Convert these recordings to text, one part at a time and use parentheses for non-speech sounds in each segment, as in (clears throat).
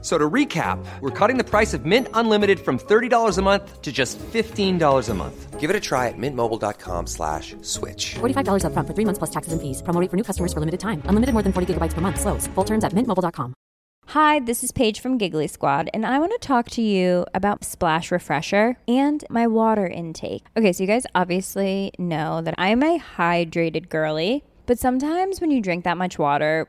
So to recap, we're cutting the price of Mint Unlimited from $30 a month to just $15 a month. Give it a try at mintmobile.com slash switch. $45 upfront for three months plus taxes and fees. Promo rate for new customers for limited time. Unlimited more than 40 gigabytes per month. Slows. Full terms at mintmobile.com. Hi, this is Paige from Giggly Squad, and I want to talk to you about Splash Refresher and my water intake. Okay, so you guys obviously know that I'm a hydrated girly, but sometimes when you drink that much water,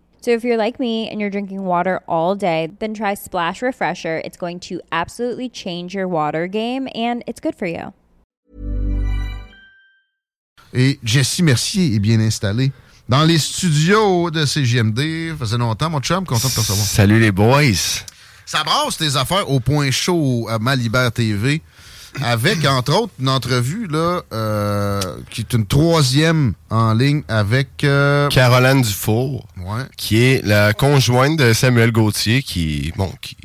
So if you're like me and you're drinking water all day, then try Splash Refresher. It's going to absolutely change your water game and it's good for you. Et Jessie Mercier est bien installée dans les studios de CGMD. Faisait longtemps, mon chum, content de te recevoir. Salut les boys. Ça brasse tes affaires au point chaud à Malibert TV. Avec, entre autres, une entrevue là, euh, qui est une troisième en ligne avec... Euh, Caroline Dufour, Ouais. qui est la conjointe de Samuel Gauthier, qui, bon, qui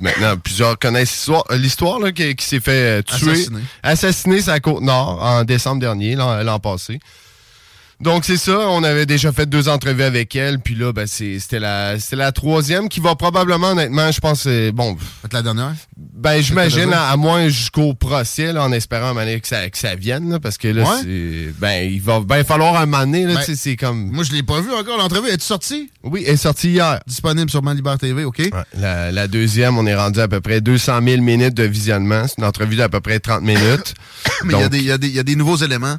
maintenant plusieurs connaissent l'histoire- euh, qui, qui s'est fait euh, tuer, Assassiné. assassiné sur la côte nord en décembre dernier, l'an passé. Donc c'est ça, on avait déjà fait deux entrevues avec elle, puis là ben, c'est- c'était la c'était la troisième qui va probablement honnêtement, je pense c'est bon. Peut-être la dernière. Ben j'imagine à, à moins jusqu'au procès là, en espérant donné que ça que ça vienne là, parce que là Ouais. c'est ben il va ben falloir un moment donné là, Ben, c'est comme Moi, je l'ai pas vu encore, l'entrevue. Es-tu sortie? oui, elle est sortie hier. Disponible sur Malibert TV, OK? La, la deuxième, on est rendu à peu près 200 000 minutes de visionnement. C'est une entrevue d'à peu près 30 minutes. (laughs) Mais il y Donc, y a des nouveaux éléments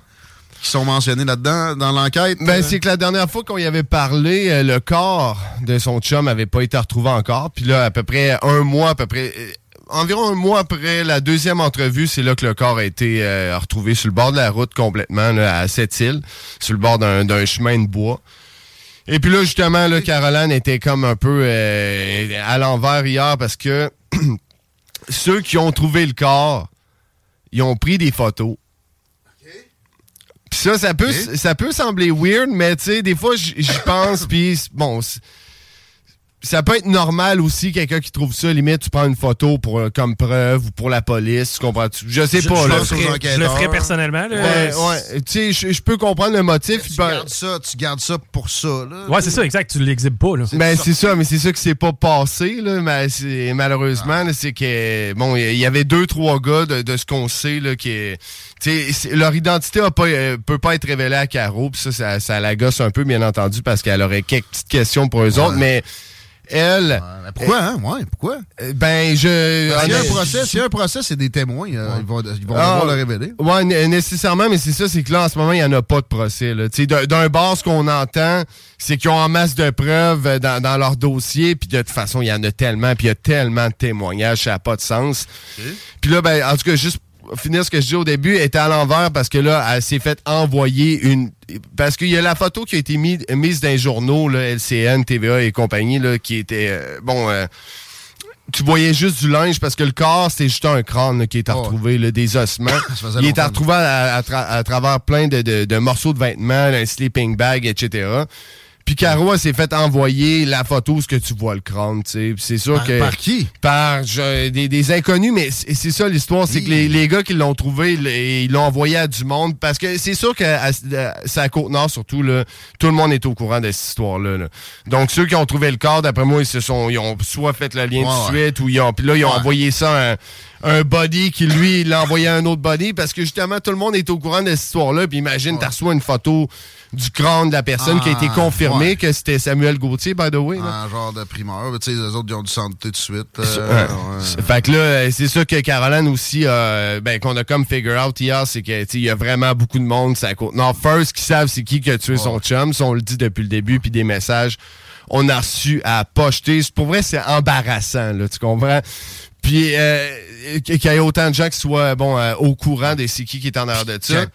qui sont mentionnés là-dedans dans l'enquête. Ben, Euh, c'est que la dernière fois qu'on y avait parlé, euh, le corps de son chum avait pas été retrouvé encore. Puis là, à peu près un mois, à peu près... euh, Environ un mois après la deuxième entrevue, c'est là que le corps a été euh, retrouvé sur le bord de la route complètement, là, à cette île, sur le bord d'un d'un chemin de bois. Et puis là, justement, là, Caroline était comme un peu euh, à l'envers hier parce que (clears throat) ceux qui ont trouvé le corps, ils ont pris des photos. Ça, ça peut, ça peut sembler weird, mais tu sais, des fois, j'y pense, (laughs) puis bon, ça peut être normal aussi, quelqu'un qui trouve ça, limite, tu prends une photo pour, euh, comme preuve ou pour la police, tu comprends-tu? Je sais Je, pas, je là. le ferais, je le ferais personnellement. Là. Ouais, ouais. Tu sais, je- je peux comprendre le motif. tu ben- gardes ça, tu gardes ça pour ça. Là. Ouais, c'est ça, exact. Tu l'exhibes pas. Là. Ben, c'est ça, mais c'est ça qui s'est pas passé, là, mais c'est- malheureusement, là, c'est que, bon, il y avait deux, trois gars de, de ce qu'on sait, là, qui, tu leur identité a pas, euh, peut pas être révélée à Caro, pis ça, ça, ça la gosse un peu, bien entendu, parce qu'elle aurait quelques petites questions pour eux autres, mais elle... Pourquoi, hein? Ouais, pourquoi? euh, Ben, je... S'il y a un procès, s'il y a un procès, c'est des témoins. euh, Ils vont, ils vont Ah, devoir le révéler. Ouais, nécessairement, mais c'est ça, c'est que là, en ce moment, il n'y en a pas de procès. D'un bord, ce qu'on entend, c'est qu'ils ont en masse de preuves euh, dans, dans leur dossier, puis de toute façon, il y en a tellement, puis il y a tellement de témoignages, ça n'a pas de sens. Puis là, ben, en tout cas, juste finir ce que je dis au début, elle était à l'envers parce que là, elle s'est fait envoyer une... Parce qu'il y a la photo qui a été mise, mise dans les journaux, là, LCN, TVA et compagnie, là, qui était... euh, bon... euh, tu voyais juste du linge parce que le corps, c'était juste un crâne là, qui était retrouvé, là, des ossements. Il était à, à tra- à travers plein de, de- de morceaux de vêtements, un sleeping bag, etc. Puis Caro, s'est fait envoyer la photo, ce que tu vois le crâne, tu sais. C'est sûr Par- que... par qui? Par je- des, des inconnus, mais c'est ça l'histoire, c'est que les, les gars qui l'ont trouvé, les- ils l'ont envoyé à du monde, parce que c'est sûr que à- c'est à Côte-Nord, surtout, là, tout le monde est au courant de cette histoire-là. là. Donc ceux qui ont trouvé le corps, d'après moi, ils se sont, ils ont soit fait le lien Ouais, de ouais. suite, ou ils ont, puis là, ils ont Ouais. envoyé ça à un, body qui, lui, il l'a envoyé à un autre body, parce que justement, tout le monde est au courant de cette histoire-là, puis imagine, tu reçois une photo du crâne de la personne qui a été Ah, confirmée ouais. que c'était Samuel Gauthier, by the way. Un genre de primeur. Tu sais, les autres, ils ont du santé tout de suite. Euh, ouais. Fait que là, euh, c'est ça que Caroline aussi, euh, ben, qu'on a comme figure out hier, c'est que, tu sais, il y a vraiment beaucoup de monde, à côte. Non, first, qui savent c'est qui qui a tué son chum, ça, on le dit depuis le début, puis des messages, on a reçu à pocheter. Pour vrai, c'est embarrassant, là, tu comprends? Puis, euh, qu'il y ait autant de gens qui soient bon, euh, au courant de c'est qui qui est en arrière de ça.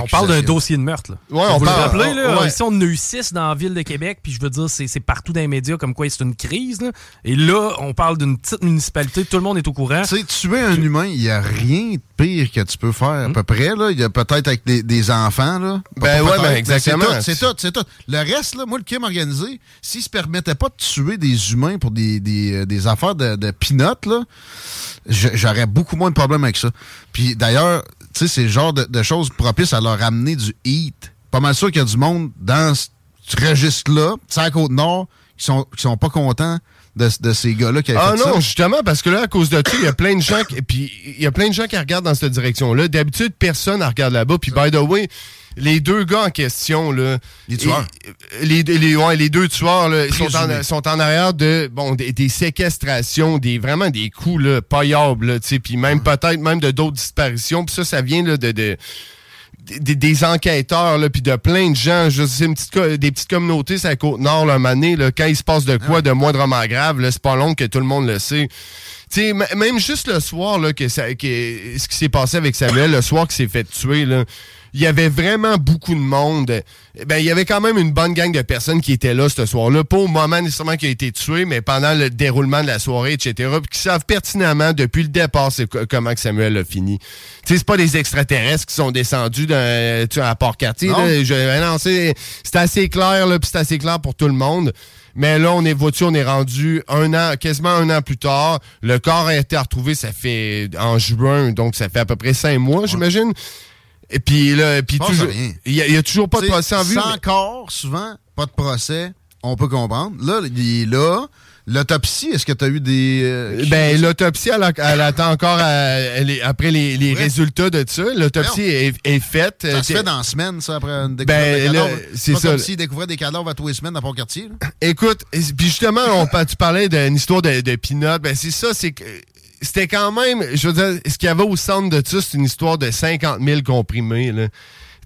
On parle d'un dossier de meurtre. Là. Ouais, on vous parle- le rappelez, là, ouais. ici, on en a eu six dans la ville de Québec, puis je veux dire, c'est partout dans les médias comme quoi c'est une crise. là. Et là, on parle d'une petite municipalité, tout le monde est au courant. Tu sais, tuer un humain, il n'y a rien de pire que tu peux faire, à peu près. Là. Il y a peut-être avec des, des enfants. Là. Ben ouais, ben exactement. C'est tout, c'est tout, c'est tout. Le reste, là, moi, le crime organisé, s'il se permettait pas de tuer des humains pour des, des, euh, des affaires de, de pinottes, là, je- j'aurais beaucoup moins de problèmes avec ça. Puis d'ailleurs, tu sais, c'est le genre de, de choses propices à leur amener du heat. Pas mal sûr qu'il y a du monde dans ce registre-là, à Côte-Nord, qui sont, qui sont pas contents de, de ces gars-là qui Ah fait non, ça. justement, parce que là, à cause de ça, il y a plein de gens qui, puis il y a plein de gens qui regardent dans cette direction-là. D'habitude, personne ne regarde là-bas. Puis, by the way, les deux gars en question, là. Les tueurs. et- les, les, ouais, les deux tueurs, là, sont en, Présumés. sont en arrière de, bon, des, des séquestrations, des, vraiment des coups, là, payables, là, tu sais, puis même peut-être même de d'autres disparitions. Puis ça, ça vient, là, de, de des, des enquêteurs, là, puis de plein de gens. Je sais, une petite, co- des petites communautés, c'est la Côte-Nord, là, donné, là, quand il se passe de quoi de moindrement grave, là, c'est pas long que tout le monde le sait. Tu sais, m- même juste le soir, là, que ça, que, ce qui s'est passé avec Samuel, le soir qu'il s'est fait tuer, là, il y avait vraiment beaucoup de monde. Eh Ben, il y avait quand même une bonne gang de personnes qui étaient là ce soir-là. Pas au moment nécessairement qu'il a été tué, mais pendant le déroulement de la soirée, etc. Puis qui savent pertinemment depuis le départ c'est co- comment que Samuel a fini. Tu sais, c'est pas des extraterrestres qui sont descendus dans, tu sais, à Port-Cartier. Non. ben non, c'est c'est assez clair, là, puis c'est assez clair pour tout le monde. Mais là, on est voiture, on est rendu un an, quasiment un an plus tard. Le corps a été retrouvé, ça fait en juin, donc ça fait à peu près cinq mois, j'imagine. Et puis là, puis Je pense toujours, il y, a- il y a toujours pas de procès en vue. Sans mais- corps, souvent, pas de procès, on peut comprendre. Là, il est là. L'autopsie, est-ce que tu as eu des. euh, Ben, l'autopsie, elle, attend encore à- elle est- après les, résultats de ça. L'autopsie est, est faite. ça Euh, se fait dans la semaine, ça, après une découverte Ben, c'est ça. comme s'ils découvraient des cadavres à tous les semaines dans Port-Cartier. là. Écoute, et- puis justement, on, tu parlais d'une histoire de, de Pinot. Ben, c'est ça, c'est que c'était quand même, je veux dire, ce qu'il y avait au centre de ça, c'est une histoire de 50 000 comprimés, là.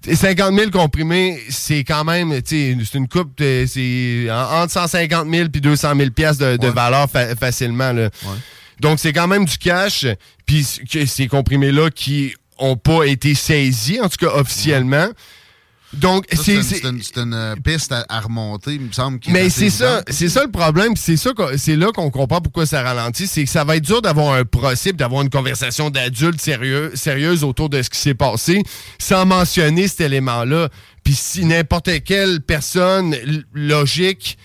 Et 50 000 comprimés, c'est quand même, tu sais, c'est une coupe, c'est en- entre 150 000 puis 200 000 piastres de, de Ouais. valeur fa- facilement, là. Ouais. Donc, c'est quand même du cash. Puis ces comprimés-là qui ont pas été saisis, en tout cas officiellement. Donc, c'est... C'est une, euh, piste à, à remonter, il me semble. mais c'est ça, c'est ça le problème, c'est ça, c'est là qu'on comprend pourquoi ça ralentit, c'est que ça va être dur d'avoir un procès, d'avoir une conversation d'adultes sérieux, sérieuse autour de ce qui s'est passé, sans mentionner cet élément-là. Puis si n'importe quelle personne logique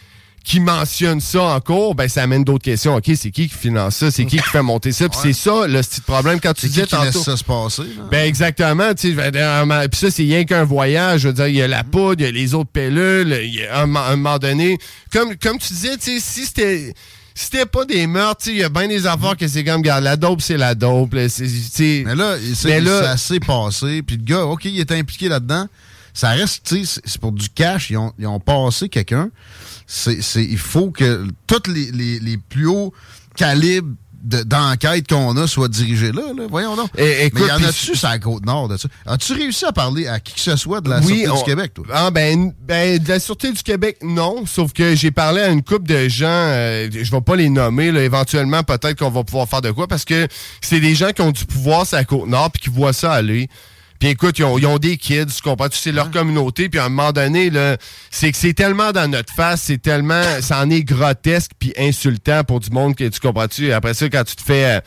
qui mentionne ça en cours, ben ça amène d'autres questions. Ok, c'est qui qui finance ça, c'est qui qui fait monter ça, puis c'est ça le petit problème quand tu qui disais qui laisse tantôt. ça se passer? là? Ben exactement, tu sais, ben, puis ça c'est rien qu'un voyage, je veux dire, il y a la poudre, il y a les autres pilules, il y a un, mo- un moment donné, comme comme tu disais, tu sais, si c'était si c'était pas des meurtres, tu sais, il y a bien des affaires que c'est comme, regarde, la dope, c'est la dope, là, Mais là- c'est assez passé. Puis le gars, OK, il est impliqué là-dedans. Ça reste, tu sais, c'est- pour du cash. Ils ont, ils ont passé quelqu'un. C'est, c'est- il faut que tous les, les, les plus hauts calibres de- d'enquête qu'on a soient dirigés là. là. Voyons donc. Et- écoute, Mais y en a-tu sur la Côte-Nord de ça? As-tu réussi à parler à qui que ce soit de la Sûreté on- du Québec, toi? Ah ben, ben, de la Sûreté du Québec, non. Sauf que j'ai parlé à une couple de gens, euh, je vais pas les nommer, là, éventuellement, peut-être qu'on va pouvoir faire de quoi, parce que c'est des gens qui ont du pouvoir sur la Côte-Nord, puis qui voient ça aller. Puis écoute, ils ont, ils ont des kids, tu comprends? C'est leur communauté, puis à un moment donné, là, c'est que c'est tellement dans notre face, c'est tellement, ça en est grotesque puis insultant pour du monde que tu comprends-tu? Après ça, quand tu te fais... euh,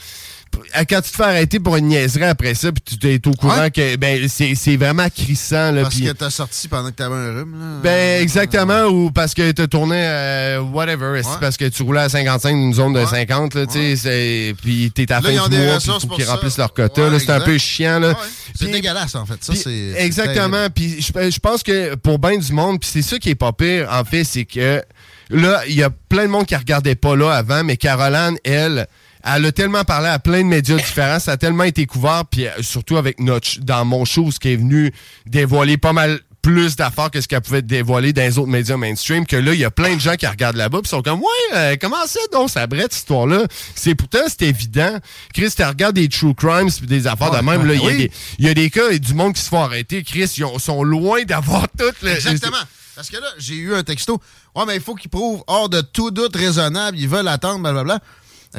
quand tu te fais arrêter pour une niaiserie après ça, puis tu es au courant Ouais. que ben c'est vraiment crissant là. Parce puis- que t'as sorti pendant que t'avais un rhume, là. ben, exactement, ou parce que t'as tourné, euh, whatever, Ouais. parce que tu roulais à 55 dans une zone de Ouais. 50, là, tu sais, c'est- puis t'es à fin du mois, puis faut pour qu'ils remplissent leur quota, c'est un peu chiant, là. C'est dégueulasse, en fait. Ça, exactement, puis je, je pense que pour bien du monde, puis c'est ça qui est pas pire, en fait, c'est que là, il y a plein de monde qui regardait pas là avant, mais Caroline, elle, elle a tellement parlé à plein de médias différents, ça a tellement été couvert, puis euh, surtout avec notre, dans mon show, ce qui est venu dévoiler pas mal plus d'affaires que ce qu'elle pouvait dévoiler dans les autres médias mainstream, que là, il y a plein de gens qui regardent là-bas, puis sont comme, ouais, euh, comment ça, donc, ça brette, cette histoire-là? C'est pourtant, c'est évident. Chris, tu regardes des true crimes, puis des affaires de même, là, il y a oui. des- il y, a des cas et du monde qui se font arrêter. Chris, ils ont- sont loin d'avoir toutes les. Exactement. Parce que là, j'ai eu un texto. Ouais, mais il faut qu'ils prouvent hors de tout doute raisonnable. Ils veulent attendre, blablabla.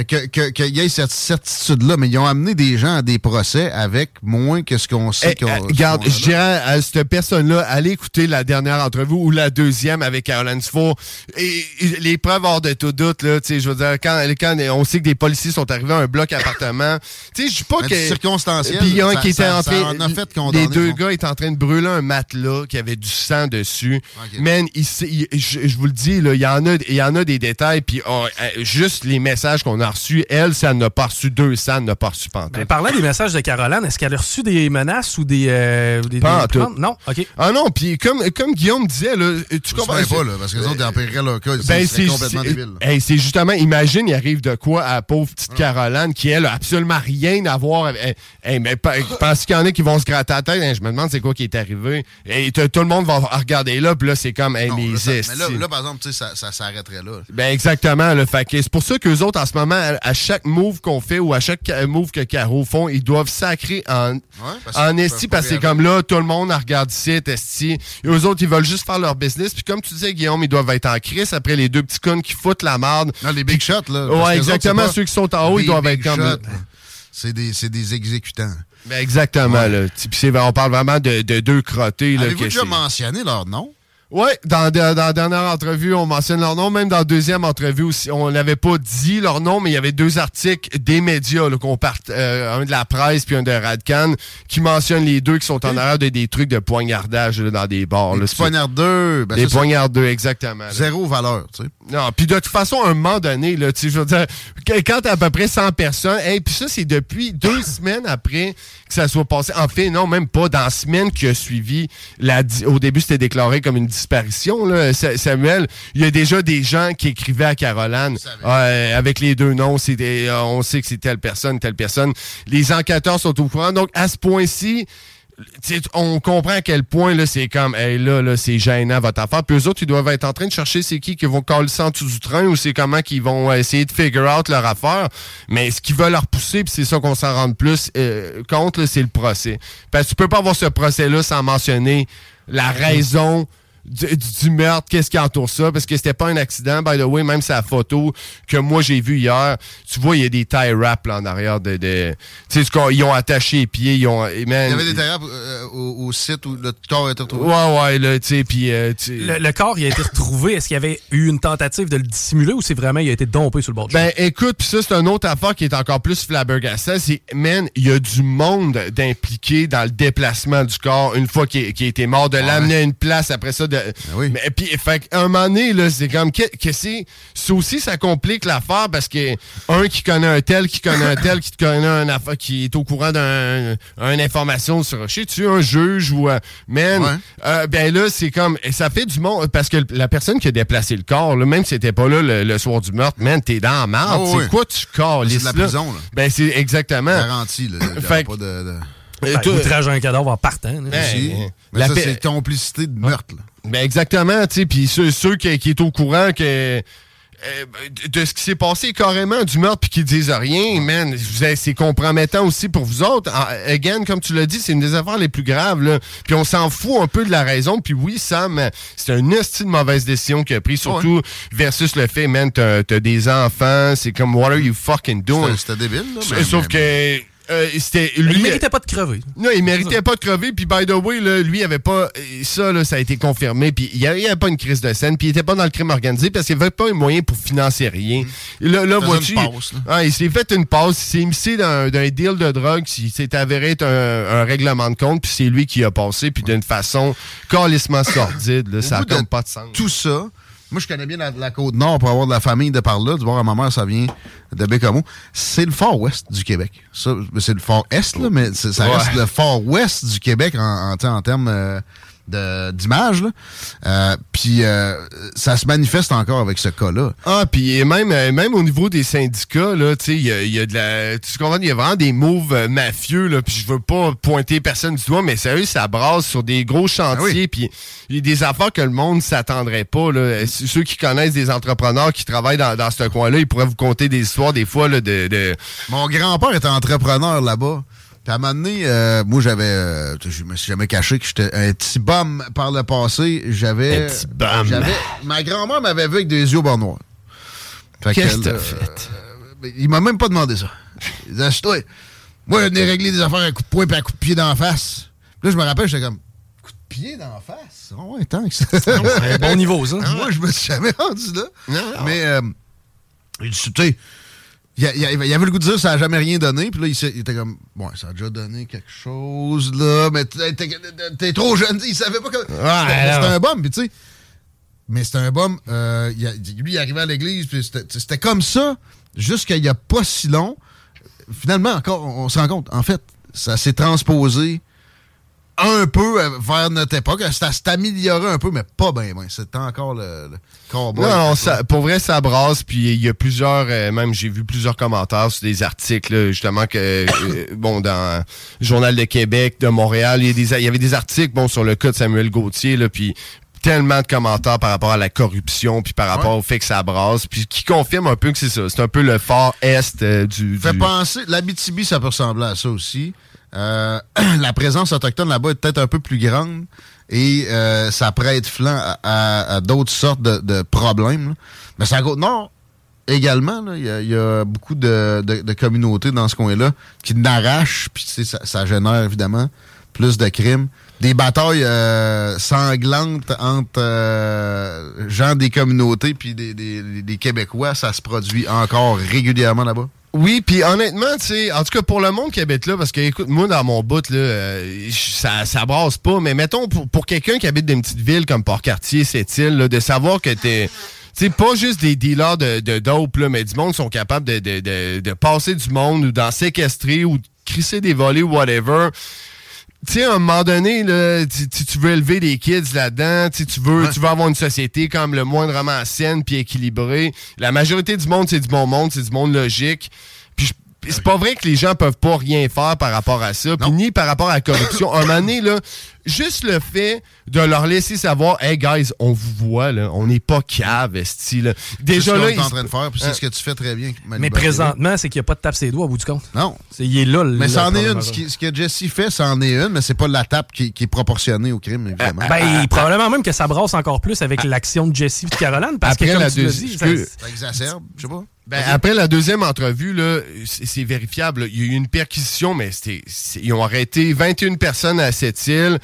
Que- que- qu'il y ait cette certitude-là, mais ils ont amené des gens à des procès avec moins que ce qu'on sait Eh, qu'on eh, regarde, qu'on je dirais à cette personne-là, allez écouter la dernière entrevue ou la deuxième avec Caroline Dufour. Et, et les preuves hors de tout doute, là, tu sais, je veux dire, quand, quand on sait que des policiers sont arrivés à un bloc appartement, (laughs) tu sais, je dis pas Mais que... circonstanciel, Puis il y a un qui était en train... en a fait les deux gars étaient en train de brûler un matelas qui avait du sang dessus. Ok. Man, je, vous le dis, là, il y en a, il y en a des détails, puis oh, euh, juste les messages qu'on a reçus, elle, ça n'a pas reçu 200, elle n'a pas reçu pantoute. Ben, parlant des messages de Caroline, est-ce qu'elle a reçu des menaces ou des. euh, des, Pas des en tout. plaintes? Non, OK. Ah non, puis comme, comme Guillaume disait, là, tu comprends... pas, là, parce que les autres, ils empireraient leur cas. Ben, c'est complètement débile. hey, c'est justement, imagine, il arrive de quoi à la pauvre petite Caroline qui, elle, a absolument rien à voir avec. Hey, hey, mais (gasps) parce qu'il y en a qui vont se gratter la tête, hein, je me demande c'est quoi qui est arrivé. Et tout le monde va regarder là, puis là, c'est comme, hey, Non, les là, ça- mais là, là, par exemple, tu sais, ça, ça s'arrêterait là. Ben exactement. Le fait c'est pour ça qu'eux autres, en ce moment, à, à chaque move qu'on fait ou à chaque move que Caro font, ils doivent sacrer en, en esti parce que c'est comme là, tout le monde regarde ici, esti. Et eux autres, ils veulent juste faire leur business. Puis comme tu disais, Guillaume, ils doivent être en crise après les deux petits cons qui foutent la merde. Non, les big shots, là. Ouais, autres, exactement. Ceux qui sont en haut, ils doivent être comme. shots, là. C'est des, des exécutants. Ben exactement, là. On parle vraiment de, de deux crottés. Avez-vous que déjà mentionné leur nom? Ouais, dans, la dernière entrevue, on mentionne leur nom. Même dans la deuxième entrevue aussi, on n'avait pas dit leur nom, mais il y avait deux articles des médias, là, qu'on parte, euh, un de la presse puis un de Radcan, qui mentionnent les deux qui sont en arrière de des trucs de poignardage là, dans des bars. C'est- poignardeux. Ben, des poignardeux, exactement. là. Zéro valeur, tu sais. Non, puis de toute façon, à un moment donné, là, tu sais, je veux dire, quand t'as à peu près 100 personnes, et puis ça, c'est depuis deux (coughs) semaines après que ça soit passé. En fait, non, même pas. Dans la semaine qui a suivi, la, au début, c'était déclaré comme une disparition, là, Samuel. Il y a déjà des gens qui écrivaient à Caroline euh, avec les deux noms. Des- euh, on sait que c'est telle personne, telle personne. Les enquêteurs sont au courant. Donc, à ce point-ci, on comprend à quel point là c'est comme hey, là là c'est gênant votre affaire puis eux autres ils doivent être en train de chercher c'est qui qui vont coller ça en dessous du train ou c'est comment qu'ils vont essayer de figure out leur affaire mais ce qui veut leur pousser puis c'est ça qu'on s'en rend plus euh, compte c'est le procès parce que tu peux pas avoir ce procès là sans mentionner la raison du, du- du meurtre, qu'est-ce qui entoure ça, parce que c'était pas un accident, by the way, même sa photo que moi j'ai vue hier, tu vois, il y a des tie wraps là en arrière de... de tu sais, ils ont attaché les pieds, ils ont... Il man, y avait des terrains euh, au, au site où le corps a été retrouvé. Ouais, ouais, là, tu sais, puis... euh, tu sais- Le, le corps, il a été retrouvé. Est-ce qu'il y avait eu une tentative de le dissimuler ou c'est vraiment, il a été dompé sur le bord du Ben écoute, puis ça c'est une autre affaire qui est encore plus flabbergastant, c'est man, il y a du monde d'impliqué dans le déplacement du corps une fois qu'il qu'il a été mort, de l'amener à une place après ça. De, oui. Mais puis fait qu'à un moment donné là, c'est comme que, que c'est ça aussi ça complique l'affaire parce que un qui connaît un tel, qui connaît un tel, qui connaît un affaire, qui est au courant d'un une information sur, je sais tu un juge ou euh, man, Ouais. euh, ben là c'est comme et ça fait du monde parce que la personne qui a déplacé le corps, là, même si c'était pas là le, le soir du meurtre, man, t'es dans la merde. Oh, c'est oui. quoi tu calisses C'est de la là? prison, là. Ben c'est exactement. Garanti, là. Fait pas de... de... Ben, outrage à un cadavre en partant. là. Ben, Mais la ça, c'est complicité de meurtre, là. Ben exactement, tu sais, puis ceux, ceux qui, qui est au courant que euh, de ce qui s'est passé carrément du meurtre puis qui disent rien, man, c'est compromettant aussi pour vous autres. En- Again, comme tu l'as dit, c'est une des affaires les plus graves là. Puis on s'en fout un peu de la raison. Puis oui, Sam, c'est une hostie de mauvaise décision qu'il a pris, surtout versus le fait, man, t'as des enfants, c'est comme what are you fucking doing? C'était- C'était débile, là. mais- Sauf mais- que euh, c'était Mais lui. il méritait pas de crever. Non, il méritait pas de crever. Puis, by the way, là, lui, il avait pas. Ça, là, ça a été confirmé. Puis, il n'y avait, pas une crise de scène. Puis, il était pas dans le crime organisé parce qu'il avait pas un moyen pour financer rien. Et là, là vois-tu. une passe, là. Ah, il s'est fait une passe. Il s'est immiscé d'un deal de drogue. Il s'est avéré être un, un règlement de compte. Puis, c'est lui qui a passé. Puis, d'une façon calissement sordide. Là, ça n'a pas de sens. Tout ça, moi, je connais bien la, la Côte-Nord pour avoir de la famille de par là. Du bord à ma mère, ça vient de Bécamo. C'est le fort ouest du Québec. Ça, c'est le fort est, là, mais ça Ouais. reste le fort ouest du Québec en, en termes euh, de- d'image. là. Euh, Puis euh, ça se manifeste encore avec ce cas-là. Ah, puis même, euh, même au niveau des syndicats, là, tu sais, il y a, il y a de la. Tu comprends, il y a vraiment des moves euh, mafieux, là, puis je veux pas pointer personne du doigt, mais sérieux, ça brasse sur des gros chantiers, puis il y a des affaires que le monde s'attendrait pas, là. Euh, Ceux qui connaissent des entrepreneurs qui travaillent dans, dans ce coin-là, ils pourraient vous conter des histoires, des fois, là, de. de- Mon grand-père était entrepreneur là-bas. Puis à un moment donné, euh, moi, j'avais... euh, je me suis jamais caché que j'étais un petit bum par le passé. J'avais... Un petit bum. Ma grand-mère m'avait vu avec des yeux au bord noir. Fait Qu'est-ce que t'as euh, fait? il m'a même pas demandé ça. Il disait, toi, moi, je venais régler des affaires à coup de poing et à coup de pied d'en face. Puis là, je me rappelle, j'étais comme, coup de pied d'en face? Oh, ouais, tant que ça. Un bon niveau, ça. (laughs) Moi, je me suis jamais (laughs) rendu là. Mais, euh, il dit, tu sais, il, y il il avait le goût de dire ça n'a jamais rien donné. Puis là, il, était comme, bon, ça a déjà donné quelque chose, là, mais t'es trop jeune. Il savait pas que. C'était c'était un bum, puis tu sais. Mais c'était un bum. euh, lui, il arrivait à l'église, puis c'était comme ça jusqu'à il y a pas si long. Finalement, encore, on, on se rend compte, en fait, ça s'est transposé un peu euh, vers notre époque. Ça amélioré un peu, mais pas bien, bien. C'était encore le, le cowboy. Non, non, ça- pour vrai, ça brasse. Puis il y a plusieurs, euh, même j'ai vu plusieurs commentaires sur des articles, justement, que, euh, bon, dans le Journal de Québec, de Montréal, il y, y avait des articles, bon, sur le cas de Samuel Gauthier, là, puis tellement de commentaires par rapport à la corruption, puis par rapport Ouais. au fait que ça brasse, puis qui confirme un peu que c'est ça. C'est un peu le fort est euh, du... Fait du- penser, l'Abitibi, ça peut ressembler à ça aussi. Euh, (clears throat) la présence autochtone là-bas est peut-être un peu plus grande et euh, ça prête flanc à, à- à d'autres sortes de, de problèmes. là. Mais c'est à Côte-Nord également. Il y, a- il y a beaucoup de, de- de communautés dans ce coin-là qui n'arrachent, puis ça, ça génère évidemment plus de crimes. Des batailles euh, sanglantes entre euh, gens des communautés puis des, des- des Québécois, ça se produit encore régulièrement là-bas? Oui, puis honnêtement, tu sais, en tout cas pour le monde qui habite là, parce que écoute, moi dans mon bout là, euh, ça ça brasse pas, mais mettons pour, pour quelqu'un qui habite dans une petite ville comme Port-Cartier, cette île, là, de savoir que t'es sais, pas juste des dealers de, de dope, là, mais du monde qui sont capables de, de, de, de passer du monde ou d'en séquestrer ou de crisser des volets ou whatever. Tu sais, à un moment donné, là, tu, veux élever des kids là-dedans, tu veux, tu veux avoir une société comme le moindrement saine puis équilibrée. La majorité du monde, c'est du bon monde, c'est du monde logique. C'est pas vrai que les gens peuvent pas rien faire par rapport à ça, puis ni par rapport à la corruption. un moment donné, là, juste le fait de leur laisser savoir, hey guys, on vous voit, là, on n'est pas cave, esti, là. C'est ce Déjà qu'on là, est ils- en train de faire, puis c'est Hein. ce que tu fais très bien. Manu Mais présentement, c'est qu'il n'y a pas de tape ses doigts au bout du compte. Non. C'est- il est là, le Mais c'en est une. Ce, qui- ce que Jesse fait, c'en est une, mais c'est pas la tape qui, qui est proportionnée au crime, évidemment. Ben, probablement même que ça brasse encore plus avec l'action de Jesse et de Caroline, parce Après que, comme la tu ça- ça exacerbe, je sais pas. Ben, après la deuxième entrevue, là, c'est vérifiable. là. Il y a eu une perquisition, mais c'était, ils ont arrêté 21 personnes à cette île.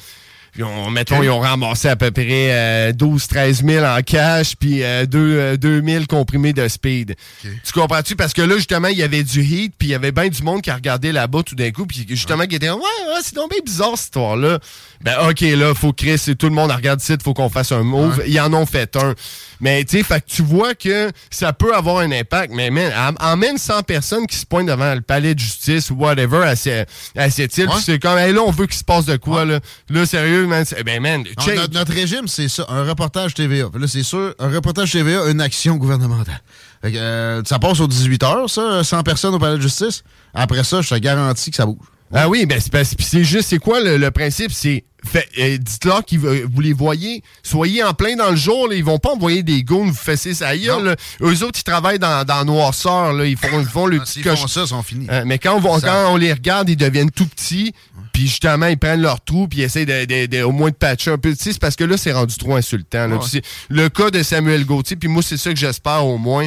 Ils ont, mettons, ils ont ramassé à peu près euh, 12-13 000 en cash, puis euh, 2, euh, 2 000 comprimés de speed. Tu comprends-tu? Parce que là, justement, il y avait du heat, puis il y avait bien du monde qui a regardé là-bas tout d'un coup, puis justement, qui était Ouais, ouais, c'est donc bien bizarre cette histoire-là. Ben, OK, là, faut créer, c'est tout le monde regarde ici, faut qu'on fasse un move. Ils en ont fait un. Mais, tu sais, fait que tu vois que ça peut avoir un impact, mais, man, emmène 100 personnes qui se pointent devant le palais de justice ou whatever à, ce- à cette île, Ouais. c'est comme, hey, là, on veut qu'il se passe de quoi, là. Là, sérieux, man, c'est- ben, man, Non, notre, notre régime, c'est ça, un reportage TVA. Là, c'est sûr, un reportage TVA, une action gouvernementale. Fait que, euh, ça passe aux 18 heures, ça, 100 personnes au palais de justice. Après ça, je te garantis que ça bouge. Ah oui, ben c'est parce- puis c'est juste, c'est quoi le, le principe? C'est, fait- euh, dites-leur que vous les voyez, soyez en plein dans le jour, là, ils vont pas envoyer des goons vous fesser ça gueule. là. Eux autres, ils travaillent dans, dans noirceur, là, ils font, ils font le Ah, petit S'ils font ça, ils sont finis. Euh, mais quand on, va- Ça- quand on les regarde, ils deviennent tout petits, puis justement, ils prennent leur trou, puis ils essaient de, de- de- au moins de patcher un peu. Tu sais, c'est parce que là, c'est rendu trop insultant. là. Ouais. Le cas de Samuel Gauthier, puis moi, c'est ça que j'espère au moins,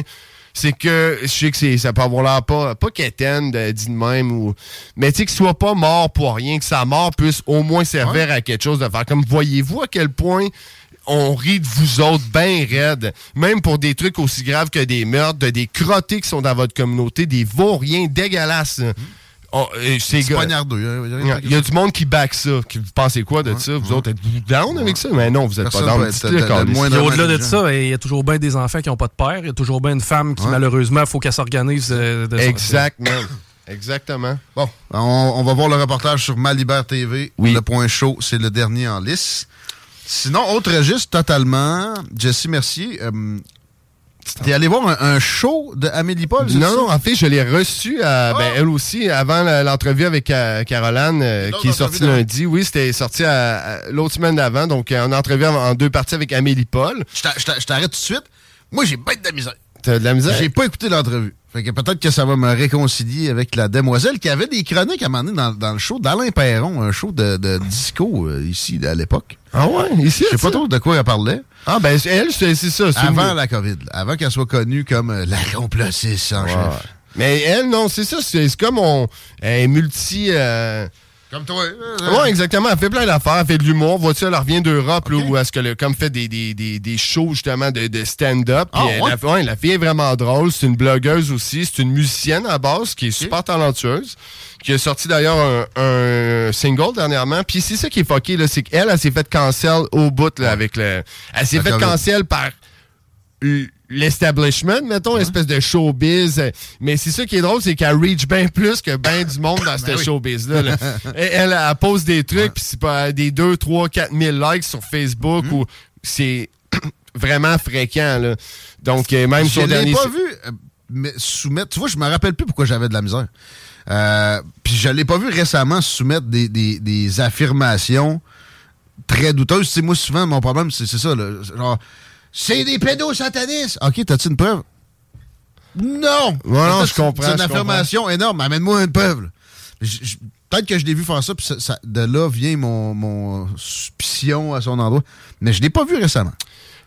c'est que je sais que c'est, ça peut avoir l'air pas, pas quétaine, de- dit de même, ou, mais tu sais, qu'il soit pas mort pour rien, que sa mort puisse au moins servir à quelque chose de faire. Comme voyez-vous à quel point on rit de vous autres bien raides, même pour des trucs aussi graves que des meurtres, de des crottés qui sont dans votre communauté, des vauriens dégueulasses. Oh, poignardeux. hein, il y a du monde qui back ça. Qui, vous pensez quoi de ça? Vous autres, êtes-vous down avec ça? Mais non, vous êtes Personne pas down. au-delà de ça, il y a toujours bien des enfants qui n'ont pas de père. Il y a toujours bien une femme qui, Ouais. malheureusement, il faut qu'elle s'organise. euh, de- Exactement. Exactement. Bon, on, on va voir le reportage sur Malibert TV. Oui. Le point chaud, c'est le dernier en lice. Sinon, autre registre totalement. Jessie Mercier, euh, t'es allé voir un, un show de Amélie Paul, Non, non, en fait, je l'ai reçu, à, ben, elle aussi, avant l'entrevue avec Caroline, euh, qui est sortie lundi. Oui, c'était sorti l'autre semaine d'avant. Donc, euh, en entrevue en, en deux parties avec Amélie Paul. Je t'arrête tout de suite. Moi, j'ai bête de la misère. T'as de la misère? J'ai pas écouté l'entrevue. Fait que peut-être que ça va me réconcilier avec la demoiselle qui avait des chroniques à un moment donné dans, dans le show d'Alain Perron, un show de, de disco euh, ici à l'époque. Ah ouais, ici? Je sais pas trop de quoi elle parlait. Ah, ben, elle, c'est ça. Avant la COVID, avant qu'elle soit connue comme euh, la complotiste en chef. Mais elle, non, c'est ça. C'est c'est comme on. Elle est multi. euh, Comme toi. Ouais, exactement. Elle fait plein d'affaires. Elle fait de l'humour. Vois-tu, elle revient d'Europe, là, où est-ce qu'elle a comme fait des, des, des, des shows, justement, de, de stand-up. Ah, elle- ouais? la, ouais, la fille est vraiment drôle. C'est une blogueuse aussi. C'est une musicienne à base qui est super talentueuse. Qui a sorti d'ailleurs un, un single dernièrement. Puis c'est ça qui est fucké, là. C'est qu'elle, elle, s'est fait cancel au bout, là, avec le. Elle s'est fait cancel par l'establishment, mettons, l'espèce de showbiz. Mais c'est ça qui est drôle, c'est qu'elle reach bien plus que bien du monde dans (laughs) ce oui. showbiz-là. là. (laughs) elle, elle, elle pose des trucs, puis c'est pas des 2, 3, 4 000 likes sur Facebook, Mm-hmm. ou c'est (clears throat) vraiment fréquent. Là. Donc, euh, même Je son l'ai dernier... pas vu euh, mais soumettre. Tu vois, je me rappelle plus pourquoi j'avais de la misère. Euh, Puis je l'ai pas vu récemment soumettre des, des, des affirmations très douteuses. Tu sais, moi, souvent, mon problème, c'est c'est ça. Là. Genre, c'est des pédos satanistes. OK, t'as-tu une preuve? Non! Ouais, non, Ça, je comprends, C'est une affirmation énorme. Amène-moi une preuve. Peut-être que je l'ai vu faire ça, puis ça- ça- de là vient mon, mon suspicion à son endroit. Mais je l'ai pas vu récemment.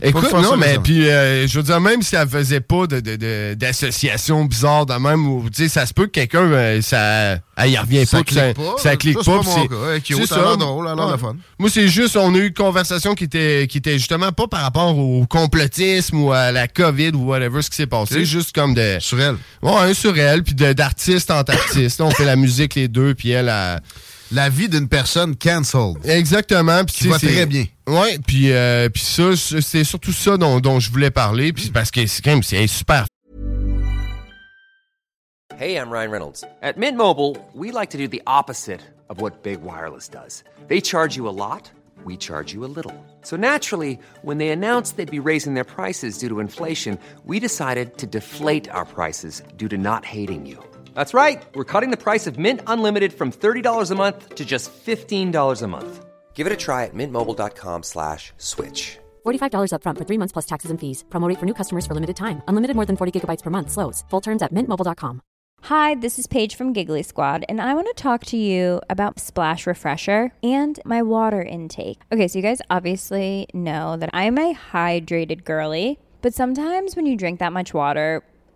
Écoute, non, mais puis, euh, je veux dire, même si elle faisait pas de, de, de- d'association bizarre de même, ou, tu sais, ça se peut que quelqu'un, euh, ça, elle y revient Ça pas, que clique pas. ça clique Ça, c'est pas. c'est- elle a ça. drôle, elle a l'air Ouais. le fun. Moi, c'est juste, on a eu une conversation qui était, qui était justement pas par rapport au complotisme ou à la COVID ou whatever ce qui s'est passé, juste comme de, Sur elle. ouais, un sur elle, puis de- d'artiste en artiste. on fait la musique les deux, puis elle a, La vie d'une personne cancelled. Exactement. Puis Qui va très bien. Ouais, puis euh, puis ça, c'est surtout ça dont, dont je voulais parler, puis parce que c'est quand même c'est super Hey, I'm Ryan Reynolds. At Mint Mobile, we like to do the opposite of what Big Wireless does. They charge you a lot, we charge you a little. So naturally, when they announced they'd be raising their prices due to inflation, we decided to deflate our prices due to not hating you. That's right. We're cutting the price of Mint Unlimited from $30 a month to just $15 a month. Give it a try at mintmobile.com slash switch. $45 upfront for three months plus taxes and fees. Promo rate for new customers for limited time. Unlimited more than 40 gigabytes per month. Slows. Full terms at mintmobile.com. Hi, this is Paige from Giggly Squad, and I want to talk to you about Splash Refresher and my water intake. Okay, so you guys obviously know that I'm a hydrated girly, but sometimes when you drink that much water,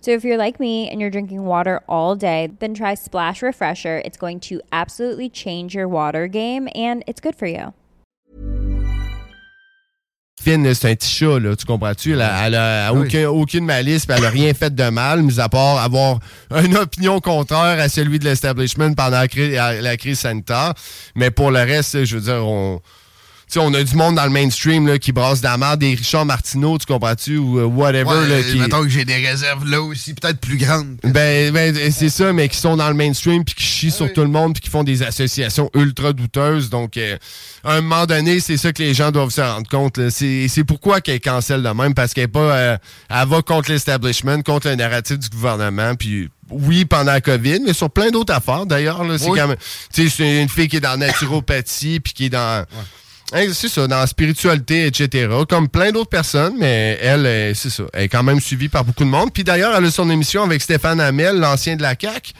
So if you're like me and you're drinking water all day, then try Splash Refresher. It's going to absolutely change your water game and it's good for you. fine, là, c'est un petit chat, là, tu comprends-tu? Elle a, elle a Oui. aucun- aucune malice, puis elle a rien fait de mal, mis à part avoir une opinion contraire à celui de l'establishment pendant la, cri- la crise sanitaire. Mais pour le reste, je veux dire, on... sais, on a du monde dans le mainstream là, qui brasse de la merde, des Richard Martineau, tu comprends-tu, ou euh, whatever. Ouais, là, qui... Mettons que j'ai des réserves là aussi, peut-être plus grandes. Ben, ben, c'est ça, mais qui sont dans le mainstream puis qui chient sur tout le monde puis qui font des associations ultra douteuses. Donc, euh, à un moment donné, c'est ça que les gens doivent se rendre compte. C'est c'est pourquoi qu'elle cancelle de même parce qu'elle est pas, euh, elle va contre l'establishment, contre le narratif du gouvernement. Puis oui, pendant la COVID, mais sur plein d'autres affaires. D'ailleurs, là, c'est Oui. quand même, tu sais, c'est une fille qui est dans la naturopathie puis qui est dans Hein, c'est ça, dans la spiritualité, etc. Comme plein d'autres personnes, mais elle, euh, c'est ça. Elle est quand même suivie par beaucoup de monde. Puis d'ailleurs, elle a son émission avec Stéphane Hamel, l'ancien de la CAQ.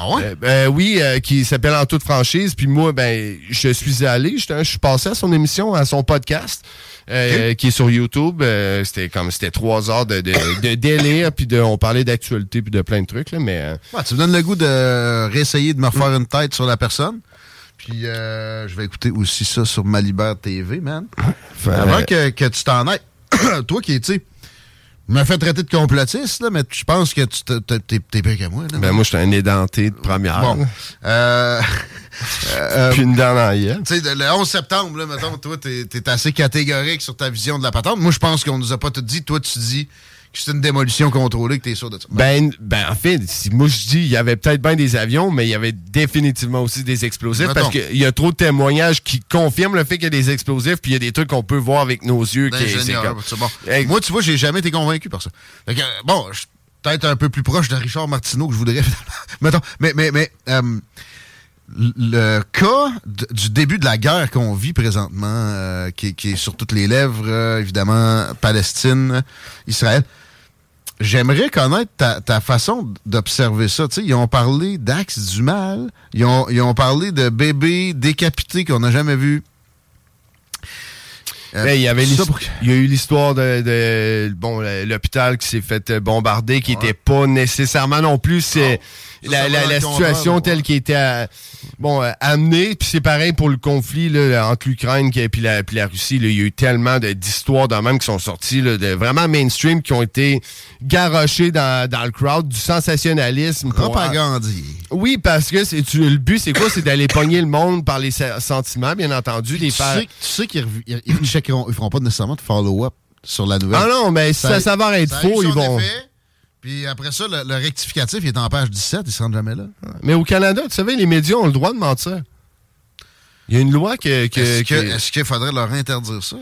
Ah ouais? Euh, ben oui, euh, qui s'appelle En toute franchise. Puis moi, ben, je suis allé, je suis passé à son émission, à son podcast, euh, qui est sur YouTube. Euh, c'était comme, c'était trois heures de, de, de délire, puis de, on parlait d'actualité, puis de plein de trucs, là, mais... euh, Ouais, tu me donnes le goût de réessayer de me refaire une tête sur la personne. Puis euh, je vais écouter aussi ça sur Malibert TV, man. Avant que, que tu t'en ailles, (clears throat) toi qui es, tu sais, je me fais traiter de complotiste, là, mais je pense que tu te- te- t'es pire que moi. Là, ben moi, j'étais un édenté de première. bon. Euh, (laughs) euh, Puis une gueule. tu sais, le 11 septembre, là, mettons, toi, t'es es assez catégorique sur ta vision de la patente. Moi, je pense qu'on nous a pas tout dit. Toi, tu dis que c'est une démolition contrôlée, que t'es sûr de ça. Ben, ben, en fait, si moi je dis, il y avait peut-être bien des avions, mais il y avait définitivement aussi des explosifs Mettons. parce qu'il y a trop de témoignages qui confirment le fait qu'il y a des explosifs, puis il y a des trucs qu'on peut voir avec nos yeux. qui- c'est d'ingénieur. comme- c'est bon. Hey, Moi, tu vois, j'ai jamais été convaincu par ça. Fait que, bon, je suis peut-être un peu plus proche de Richard Martineau que je voudrais. (laughs) Mettons, mais, mais, mais, euh, le cas du début de la guerre qu'on vit présentement, euh, qui, qui est sur toutes les lèvres, euh, évidemment, Palestine, Israël. J'aimerais connaître ta, ta façon d'observer ça. Ils ont parlé d'axe du mal. Ils ont, ils ont parlé de bébés décapités qu'on n'a jamais vus. Euh, Ben, il y avait pour- il y a eu l'histoire de, de- bon l'hôpital qui s'est fait bombarder qui était pas nécessairement non plus c'est la, la- va dans la situation telle qui était euh, bon euh, amenée puis c'est pareil pour le conflit là, entre l'Ukraine et puis la, puis la Russie là. il y a eu tellement d'histoires de même qui sont sorties là, de vraiment mainstream qui ont été garochées dans, dans le crowd du sensationnalisme pour- Propagandie. oui parce que c'est tu- le but c'est quoi? C'est d'aller pogner le monde par les sentiments bien entendu des Tu sais, tu sais qu'ils ils feront pas nécessairement de follow-up sur la nouvelle. ah non mais si ça être ça a eu faux ils vont effet, Puis après ça, le, le rectificatif, il est en page 17, il se rend jamais là. Mais au Canada, tu savais, les médias ont le droit de mentir. Il y a une loi que. que- Est-ce qu'il faudrait leur interdire ça?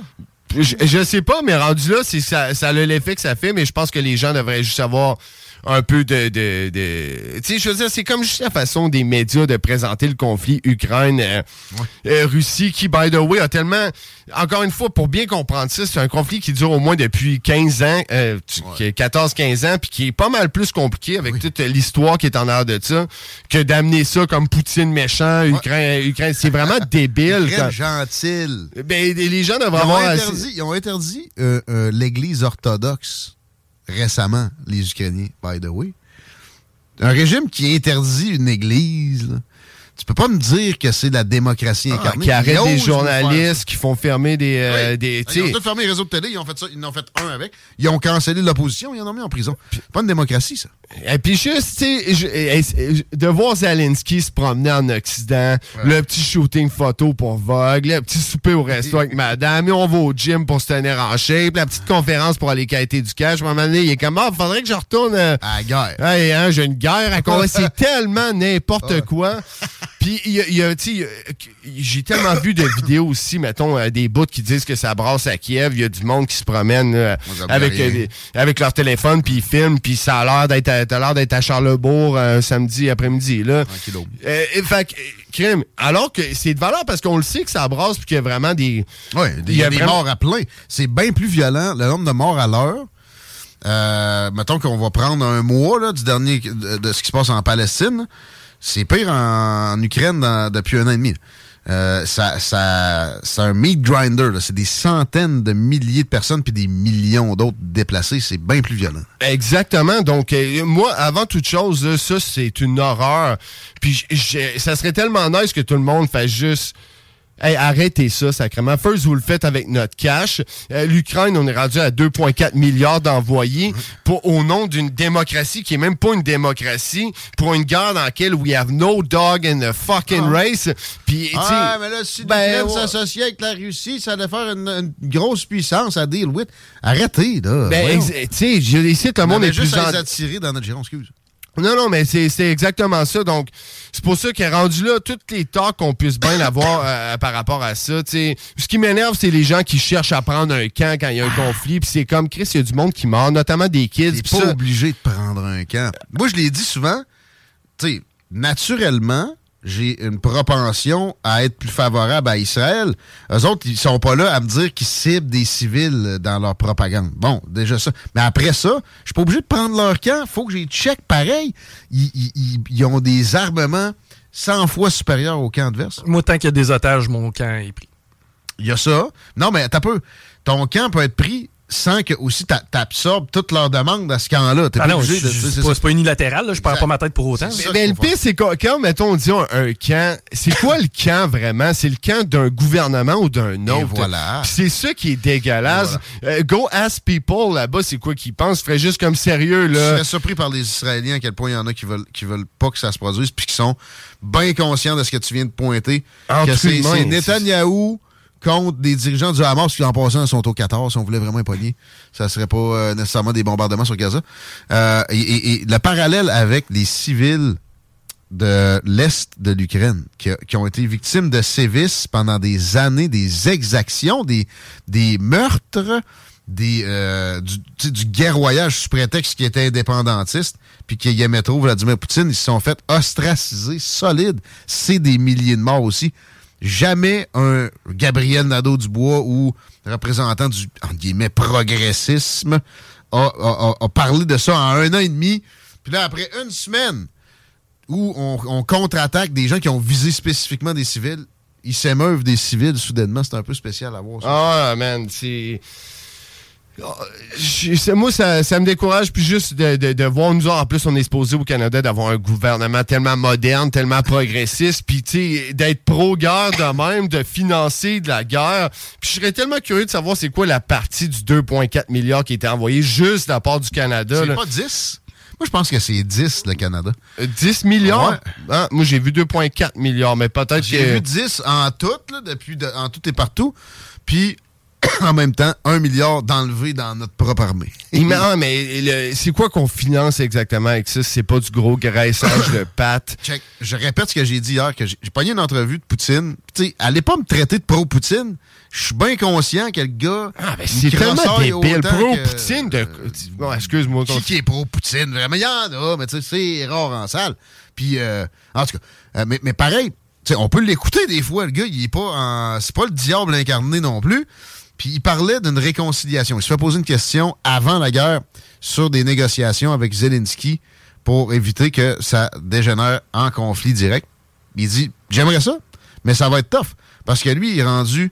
je, je sais pas, mais rendu là, ça, ça a l'effet que ça fait, mais je pense que les gens devraient juste avoir un peu de. de, de- tu sais, je veux dire, c'est comme juste la façon des médias de présenter le conflit Ukraine-Russie, qui, by the way, a tellement. Encore une fois, pour bien comprendre ça, c'est un conflit qui dure au moins depuis 15 ans, euh, est 14-15 ans, puis qui est pas mal plus compliqué avec toute l'histoire qui est en arrière de ça, que d'amener ça comme Poutine méchant, Ukraine. Ukraine c'est vraiment (laughs) débile. Très quand- gentil. Ben, les gens devraient Ils assez- ils ont interdit euh, euh, l'Église orthodoxe récemment, les Ukrainiens, by the way. Un régime qui interdit une Église, là. tu peux pas me dire que c'est la démocratie Ah, incarnée. qui arrête des journalistes, qui font fermer des. euh, Oui. des Ils ont tous fermé les réseaux de télé, ils ont fait ça, ils en ont fait un avec. Ils ont cancellé l'opposition, ils en ont mis en prison. Pas une démocratie, ça. Et puis juste, tu sais, de voir Zelensky se promener en Occident, le petit shooting photo pour Vogue, le petit souper au resto avec madame, et on va au gym pour se tenir en shape, la petite conférence pour aller quêter du cash. À un moment donné, il est comme, ah, faudrait que je retourne... euh, À la guerre. Hey, hein, j'ai une guerre à (laughs) combattre. C'est tellement n'importe quoi. Puis, il y a, tu a- j'ai tellement vu de vidéos aussi, mettons, euh, des bouts qui disent que ça brasse à Kiev. Il y a du monde qui se promène avec, euh, des- avec leur téléphone, puis ils filment, puis ça a l'air d'être à, l'air d'être à Charlebourg samedi après-midi. Là. Euh, euh, fait euh, crime. Alors que c'est de valeur parce qu'on le sait que ça brasse, puis qu'il y a vraiment des. Oui, il y a des vraiment- morts à plein. C'est bien plus violent, le nombre de morts à l'heure. Euh, mettons qu'on va prendre un mois là, du dernier de, de ce qui se passe en Palestine. C'est pire en, Ukraine depuis un an et demi. Euh, ça, ça, c'est un meat grinder. C'est des centaines de milliers de personnes puis des millions d'autres déplacés. C'est bien plus violent. Exactement. Donc, euh, moi, avant toute chose, ça, c'est une horreur. Puis, ça serait tellement nice que tout le monde fasse juste... Hey, arrêtez ça, sacrément. First, vous le faites avec notre cash. Euh, L'Ukraine, on est rendu à 2,4 milliards d'envoyés pour, au nom d'une démocratie qui est même pas une démocratie, pour une guerre dans laquelle we have no dog in the fucking race. Puis, Ah, mais là, si ben, l'Ukraine ouais. s'associait avec la Russie, ça allait faire une, une grosse puissance à deal with. Arrêtez, là. ben, tu sais, je- le On monde est plus juste à en- les attirer dans notre giron, excuse. Non, non, mais c'est c'est exactement ça. Donc, c'est pour ça qu'est rendu là, toutes les talks qu'on puisse bien avoir euh, par rapport à ça. tu sais. Ce qui m'énerve, c'est les gens qui cherchent à prendre un camp quand il y a un conflit. Puis c'est comme, Chris, il y a du monde qui meurt, notamment des kids. T'es pas ça- obligé de prendre un camp. Moi, je l'ai dit souvent, tu sais, naturellement, j'ai une propension à être plus favorable à Israël. Eux autres, ils sont pas là à me dire qu'ils ciblent des civils dans leur propagande. Bon, déjà ça. Mais après ça, je suis pas obligé de prendre leur camp. Faut que j'ai check pareil. Ils, ils- ils- ils ont des armements 100 fois supérieurs au camp adverse. Moi, tant qu'il y a des otages, mon camp est pris. Il y a ça. Non, mais t'as peu. Ton camp peut être pris sans que aussi t'a- t'absorbes toutes leurs demandes à ce camp-là. T'es Ah pas non, obligé je- de. je- c'est pas, unilatéral, là, je perds pas ma tête pour autant. Mais- le pire, c'est quand, quand, mettons, on dit un, un camp, c'est quoi le camp vraiment? C'est le camp d'un gouvernement ou d'un autre? voilà. C'est ça qui est dégueulasse. Euh, go ask people là-bas, c'est quoi qu'ils pensent? Ferait juste comme sérieux, Je là. serais surpris par les Israéliens à quel point il y en a qui veulent, qui veulent pas que ça se produise, puis qui sont bien conscients de ce que tu viens de pointer. Que c'est- Netanyahou contre des dirigeants du Hamas qui, en passant, sont au 14. Si on voulait vraiment époigner, ça serait pas euh, nécessairement des bombardements sur Gaza. Euh, et, le parallèle avec les civils de l'Est de l'Ukraine qui, ont été victimes de sévices pendant des années, des exactions, des, meurtres, des, euh, du, guerroyage sous prétexte qu'ils étaient indépendantistes, puis aimaient trop Vladimir Poutine, ils se sont fait ostraciser solide. C'est des milliers de morts aussi. Jamais un Gabriel Nadeau-Dubois ou représentant du entre guillemets, progressisme a, parlé de ça en un an et demi. Puis là, après une semaine où on, on contre-attaque des gens qui ont visé spécifiquement des civils, ils s'émeuvent des civils soudainement. C'est un peu spécial à voir ça. Ah, man, c'est. Je- c'est- Moi, ça, ça me décourage, puis juste de, de, de voir, nous, en plus, on est supposé au Canada d'avoir un gouvernement tellement moderne, tellement progressiste, puis, tu sais, d'être pro-guerre de même, de financer de la guerre. Puis, je serais tellement curieux de savoir c'est quoi la partie du 2,4 milliards qui était envoyée juste de la part du Canada. C'est pas 10? Moi, je pense que c'est 10, le Canada. Euh, 10 milliards? Ouais. Ah, moi, j'ai vu 2,4 milliards, mais peut-être J'ai que... vu 10 en tout, là, depuis de- en tout et partout. Puis, (coughs) en même temps, 1 milliard d'enlevé dans notre propre armée. M'a- ah, mais c'est quoi qu'on finance exactement avec ça? C'est pas du gros graissage de (coughs) pattes. Check. Je répète ce que j'ai dit hier, que j'ai pogné une entrevue de Poutine. Tu sais, allez pas me traiter de pro-Poutine. Je suis bien conscient que le gars... Ah, ben il c'est tellement débile. Pro-Poutine de... Bon, excuse-moi. Qui, qui est pro-Poutine? Vraiment, il y en a, mais tu sais, c'est rare en salle. Puis, euh, en tout cas, euh, mais, mais pareil, tu sais, on peut l'écouter des fois, le gars, il est pas en... C'est pas le diable incarné non plus. Puis il parlait d'une réconciliation. Il se fait poser une question avant la guerre sur des négociations avec Zelensky pour éviter que ça dégénère en conflit direct. Il dit, j'aimerais ça, mais ça va être tough. Parce que lui, il est rendu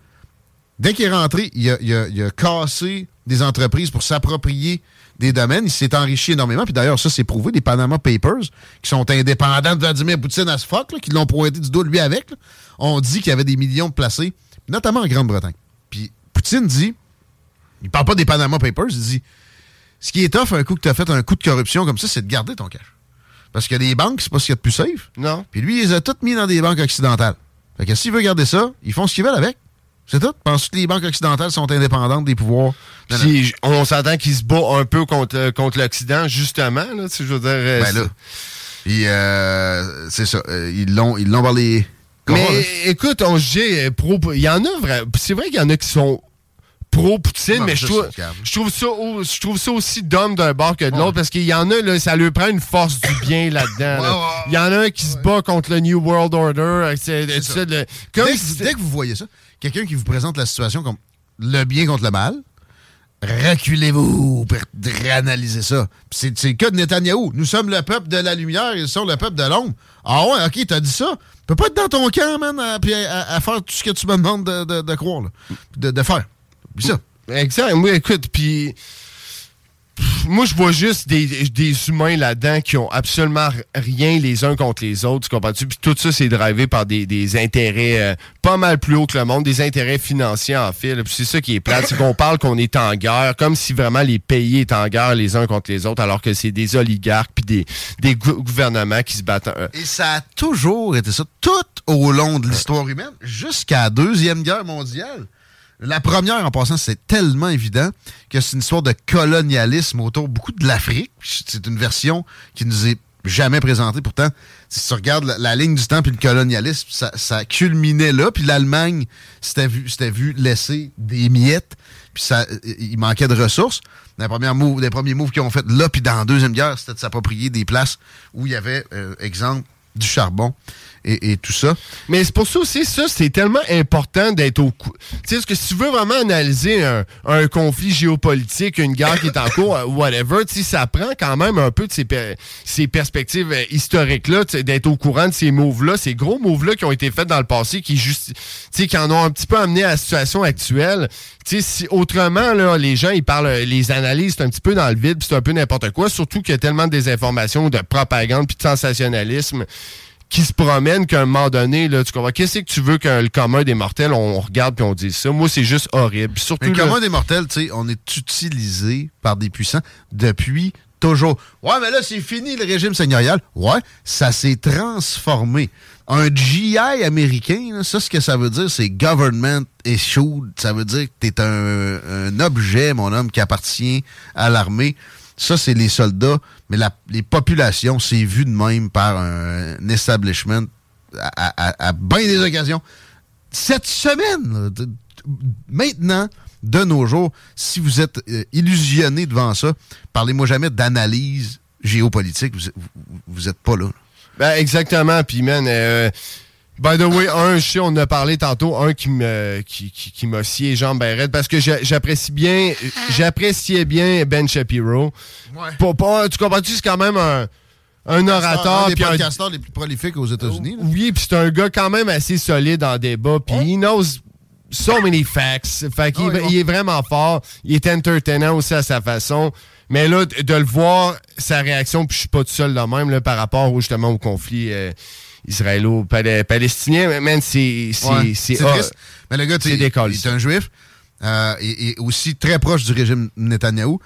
Dès qu'il est rentré, il a, cassé des entreprises pour s'approprier des domaines. Il s'est enrichi énormément. Puis d'ailleurs, ça, c'est prouvé. Les Panama Papers, qui sont indépendants de Vladimir Poutine à ce fuck, là, qui l'ont pointé du doigt lui avec, là, ont dit qu'il y avait des millions de placés, notamment en Grande-Bretagne. Poutine dit, il parle pas des Panama Papers, il dit, ce qui est tough un coup que tu as fait un coup de corruption comme ça, c'est de garder ton cash. Parce que les banques, c'est pas ce qu'il y a de plus safe. Non. Puis lui, il les a toutes mis dans des banques occidentales. Fait que s'il veut garder ça, ils font ce qu'ils veulent avec. C'est tout. Penses que les banques occidentales sont indépendantes des pouvoirs? Non, non. Puis j- on s'entend qu'il se bat un peu contre, euh, contre l'Occident, justement. Là, sais, je veux dire, euh, Ben là. Puis, euh, c'est ça. ils l'ont ils l'ont par les... Mais là? écoute, on se dit pro. Il y en a. C'est vrai qu'il y en a qui sont pro Poutine, Non, mais je trouve, je trouve ça je trouve ça aussi d'homme d'un bord que de l'autre parce qu'il y en a là, ça lui prend une force du bien là-dedans. là. Il y en a un qui se bat contre le New World Order, c'est- C'est ça, ça. le- comme dès, si- que, dès que vous voyez ça, quelqu'un qui vous présente la situation comme le bien contre le mal, reculez-vous pour réanalyser ça. C'est le cas de Netanyahou. Nous sommes le peuple de la lumière, ils sont le peuple de l'ombre. Ah ouais, ok, t'as dit ça. Tu peux pas être dans ton camp, man, à, à, faire tout ce que tu me demandes de, croire, là. De, faire. Ça. Exact. Moi, écoute, puis. Moi, je vois juste des, humains là-dedans qui ont absolument rien les uns contre les autres, tu comprends-tu? Puis tout ça, c'est drivé par des, intérêts euh, pas mal plus hauts que le monde, des intérêts financiers en fait. Puis c'est ça qui est plate, c'est qu'on parle qu'on est en guerre, comme si vraiment les pays étaient en guerre les uns contre les autres, alors que c'est des oligarques puis des, des gou- gouvernements qui se battent. euh, Et ça a toujours été ça, tout au long de l'histoire humaine, jusqu'à la Deuxième Guerre mondiale. La première, en passant, c'est tellement évident que c'est une histoire de colonialisme autour beaucoup de l'Afrique. C'est une version qui nous est jamais présentée. Pourtant, si tu regardes la, ligne du temps puis le colonialisme, ça, culminait là. Puis l'Allemagne s'était vu, vu laisser des miettes. Puis ça, il manquait de ressources. Les premiers moves, les premiers moves qu'ils ont fait là, puis dans la Deuxième Guerre, c'était de s'approprier des places où il y avait, euh, exemple, du charbon et, et tout ça. Mais c'est pour ça aussi, ça, c'est tellement important d'être au cou. Tu sais, parce que si tu veux vraiment analyser un, un conflit géopolitique, une guerre qui est en cours, (laughs) whatever, tu sais, ça prend quand même un peu de ces, ces perspectives euh, historiques-là, d'être au courant de ces moves-là, ces gros moves-là qui ont été faits dans le passé, qui juste, tu sais, qui en ont un petit peu amené à la situation actuelle. Tu sais, si autrement, là, les gens, ils parlent, euh, les analysent un petit peu dans le vide, c'est un peu n'importe quoi, surtout qu'il y a tellement de désinformation, de propagande, puis de sensationnalisme qui se promène qu'à un moment donné, là, tu comprends, qu'est-ce que tu veux que le commun des mortels, on regarde puis on dit ça? Moi, c'est juste horrible. Surtout, le commun des mortels, tu sais, on est utilisé par des puissants depuis toujours. Ouais, mais là, c'est fini le régime seigneurial. Ouais, ça s'est transformé. Un GI américain, là, ça, ce que ça veut dire, c'est government issued. Ça veut dire que t'es un, un objet, mon homme, qui appartient à l'armée. Ça, c'est les soldats, mais la- les populations, c'est vu de même par un establishment à, à- à bien des occasions. Cette semaine, maintenant, de nos jours, si vous êtes euh, illusionné devant ça, parlez-moi jamais d'analyse géopolitique. Vous, vous, vous pas là. Ben, exactement. Puis, man, euh, by the way, un, je sais, on en a parlé tantôt, un qui me qui, qui, qui m'a scié les jambes ben raides parce que j'a- j'apprécie bien, j'appréciais bien Ben Shapiro. Pas- pas- tu comprends-tu, c'est quand même un, un orateur. un des puis un- podcasteurs les plus prolifiques aux États-Unis. là. oui, puis c'est un gars quand même assez solide en débat, puis he knows so many facts. Fait qu'il Ah il est vraiment fort. Il est entertainant aussi à sa façon. Mais là, de le voir, sa réaction, puis je suis pas tout seul de même là, par rapport au- justement au conflit euh, israélo-palestinien, man, c'est c'est Ouais, c'est c'est triste. Mais le gars, tu c'est un juif euh, et, et aussi très proche du régime Netanyahou.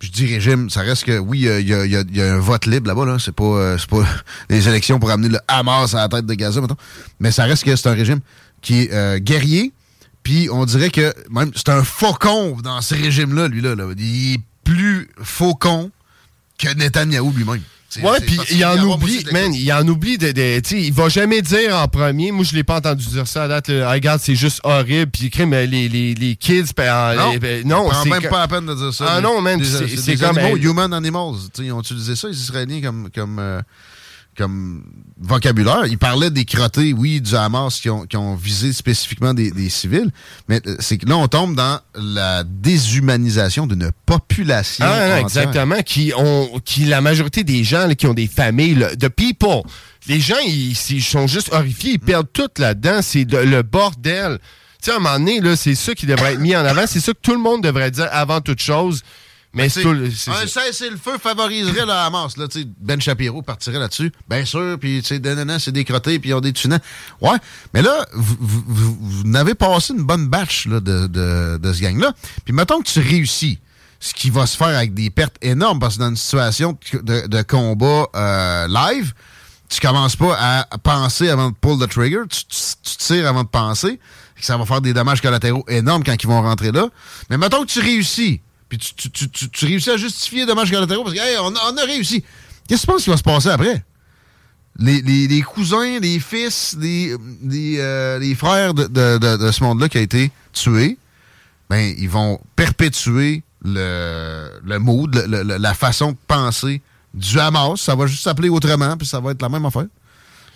Je dis régime, ça reste que oui, il y a, y y un vote libre là-bas. Là. C'est pas, euh, c'est pas (laughs) les élections pour amener le Hamas à la tête de Gaza, mettons. Mais ça reste que c'est un régime qui est euh, guerrier. Puis on dirait que même c'est un faucon dans ce régime-là, lui là, là. Il est plus faucon que Netanyahou lui-même. Ouais, puis il en oublie, man, il en oublie de, de tu il va jamais dire en premier. Moi, je l'ai pas entendu dire ça à date. là, regarde, c'est juste horrible. Puis crime, les, les, les kids, ben, Non, les- ben, non, c'est même pas la peine de dire ça. Ah non, man, c'est- comme, animaux, human animals. Tu sais, ils ont utilisé ça, les Israéliens, comme, comme, euh, comme vocabulaire. Ils parlaient des crottés, oui, du Hamas qui ont, qui ont visé spécifiquement des, des civils. Mais euh, c'est que là, on tombe dans la déshumanisation d'une population. Ah, non, exactement. Qui ont, qui la majorité des gens là, qui ont des familles, là, de people. Les gens, ils, ils sont juste horrifiés, ils perdent tout là-dedans. C'est le bordel. Tu sais, à un moment donné, là, c'est ça qui devrait être mis en avant. C'est ça que tout le monde devrait dire avant toute chose. Mais c'est C'est- un cessez-le-feu favoriserait le Hamas. Là, tu sais, ben Shapiro partirait là-dessus. Bien sûr, puis c'est des crottés, puis ils ont des tunants. Ouais, mais là, vous, vous, vous- vous n'avez passé une bonne batch là, de, de, de ce gang-là. Puis mettons que tu réussis, ce qui va se faire avec des pertes énormes, parce que dans une situation de, de combat euh, live, tu commences pas à penser avant de pull the trigger, tu, tu- tu tires avant de penser, que ça va faire des dommages collatéraux énormes quand ils vont rentrer là. Mais mettons que tu réussis, puis tu, tu- tu- réussis à justifier les dommages collatéraux parce que hey, on, a- réussi. Qu'est-ce que tu penses qui va se passer après? Les, les- cousins, les fils, les, les, euh, les frères de, de- de- ce monde-là qui a été tué, ben, ils vont perpétuer le, le mood, la façon de penser du Hamas. Ça va juste s'appeler autrement, puis ça va être la même affaire.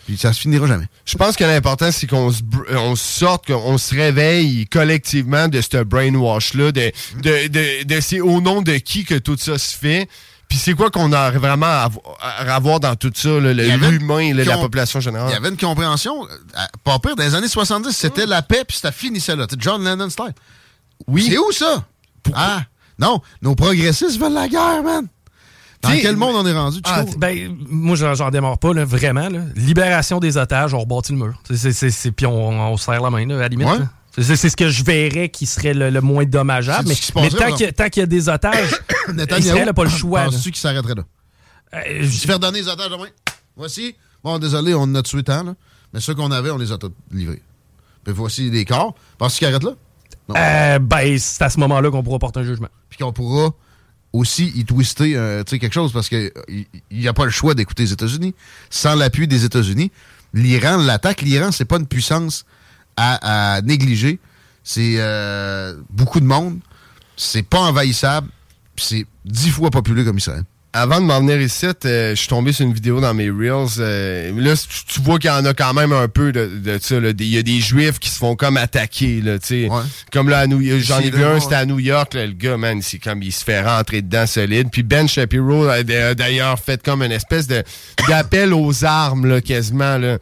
Puis ça se finira jamais. Je pense que l'important, c'est qu'on se, on sorte, qu'on se réveille collectivement de ce brainwash-là, de, de, de, de c'est au nom de qui que tout ça se fait. Puis c'est quoi qu'on a vraiment à, avo- à avoir dans tout ça, l'humain, la population Il y générale. avait une compréhension, euh, pas pire, dans les années 70, c'était la paix, puis ça finissait là. John Lennon style. Oui. C'est où ça? Ah, non, nos progressistes veulent la guerre, man. Dans T'sais, quel monde on est rendu, tu Ah, ben, moi, j'en démarre pas, là, vraiment. là. Libération des otages, on rebâtit le mur. C'est- Puis on, on serre la main, là, à la limite. Ouais. C'est ce que je verrais qui serait le, le moins dommageable. Mais, tant qu'il y a- y des otages, (coughs) Israël n'a pas le choix. Penses-tu qu'il s'arrêterait là? Euh, je- faire donner les otages demain? Voici. Bon, désolé, on en a tué tant, là. Mais ceux qu'on avait, on les a tous livrés. Puis voici les corps. Penses-tu qu'il arrête là? Non. euh, ben, c'est à ce moment-là qu'on pourra porter un jugement. Puis qu'on pourra aussi y twister euh, quelque chose parce qu'il n'y a pas le choix d'écouter les États-Unis. Sans l'appui des États-Unis, l'Iran l'attaque. L'Iran, c'est pas une puissance à, négliger. C'est euh, beaucoup de monde. C'est pas envahissable. C'est dix fois populeux comme Israël. Avant de m'en venir ici, euh, je suis tombé sur une vidéo dans mes Reels. euh, là, tu, vois qu'il y en a quand même un peu de, de ça. Il y a des Juifs qui se font comme attaquer. Là, tu sais. Ouais. Comme là, York, j'en ai vu un, c'était à New York. là, le gars, man, c'est comme il se fait rentrer dedans solide. Puis Ben Shapiro a d'ailleurs fait comme une espèce de d'appel aux armes, là, quasiment. Là.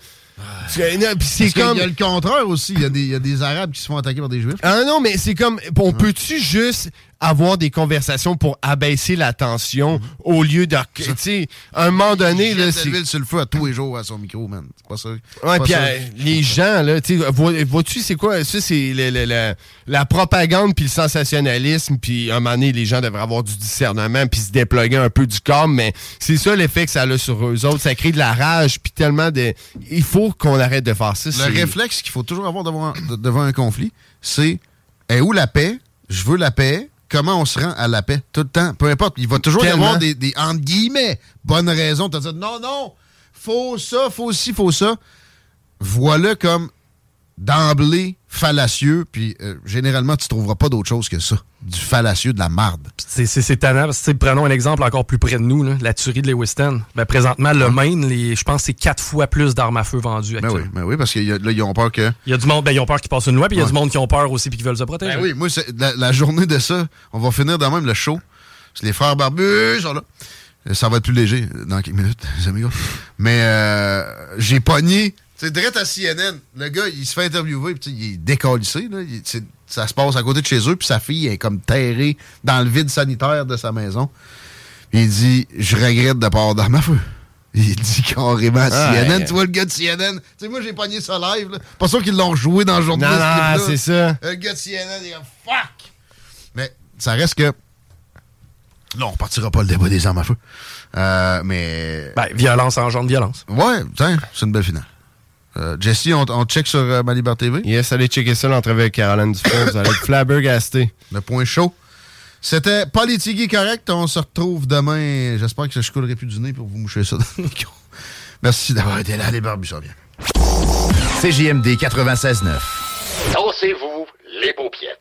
Puis c'est comme... y a le contraire aussi. Il y, a des- il y a des Arabes qui se font attaquer par des Juifs. Ah non, mais c'est comme, on peut-tu juste avoir des conversations pour abaisser la tension au lieu de, tu sais, un moment donné, Il là, de c'est... l'huile sur le feu à tous les jours à son micro, man. C'est pas ça. Ouais, puis euh, les gens, là, tu sais, vois- vois-tu, c'est quoi? Ça, c'est la propagande puis le sensationnalisme, puis à un moment donné, les gens devraient avoir du discernement puis se déploguer un peu du corps, mais c'est ça l'effet que ça a sur eux autres. Ça crée de la rage puis tellement de... Il faut qu'on arrête de faire ça. Le réflexe qu'il faut toujours avoir devant, de- devant un conflit, c'est est où la paix? Je veux la paix. Comment on se rend à la paix tout le temps. Peu importe, il va toujours y Tellement. avoir des, des, entre guillemets, bonnes raisons. Vas dire non, non, faut ça, faut ci, faut ça. Voilà comme d'emblée fallacieux, puis euh, généralement, tu trouveras pas d'autre chose que ça. Du fallacieux, de la marde. C'est tannant. Parce que, prenons un exemple encore plus près de nous, là, la tuerie de Lewiston. Ben, présentement, le Maine, les- je pense c'est quatre fois plus d'armes à feu vendues. Ben oui, ben oui, parce ils ont peur que. Il y a du monde, ben, ils ont peur qu'ils passent une loi, puis il y a du monde qui ont peur aussi puis qui veulent se protéger. Ben oui, moi, la, la journée de ça, on va finir de même le show. C'est les frères barbus sont là. Euh, Ça va être plus léger dans quelques minutes, (laughs) les amigos. Mais euh, j'ai pogné. C'est direct à CNN. Le gars, il se fait interviewer, puis il est décalissé. Là. Il- c'est- ça se passe à côté de chez eux, puis sa fille est comme terrée dans le vide sanitaire de sa maison. Il dit Je regrette de pas avoir d'armes à feu. Il dit carrément à Ah, CNN. ouais. Tu vois le gars de CNN. Tu sais, moi, j'ai pogné ça live. Là. Pas sûr qu'ils l'ont joué dans le journal. Non, ce non, c'est ça. Le gars de CNN, il est comme fuck! Mais ça reste que. Là, on repartira pas le débat des armes à feu. Euh, mais. Ben, violence engendre violence. Ouais, c'est une belle finale. Euh, Jesse, on, on check sur euh, Malibar TV. Yes, allez checker ça l'entrevue avec Caroline Dufort. Vous allez être flabbergasté. Le point chaud. C'était pas les tigui correct. On se retrouve demain. J'espère que je coulerai plus du nez pour vous moucher ça dans le micro. Merci d'avoir été là. Les barbus, ça vient. CJMD 96.9. Dansez-vous les paupiètes.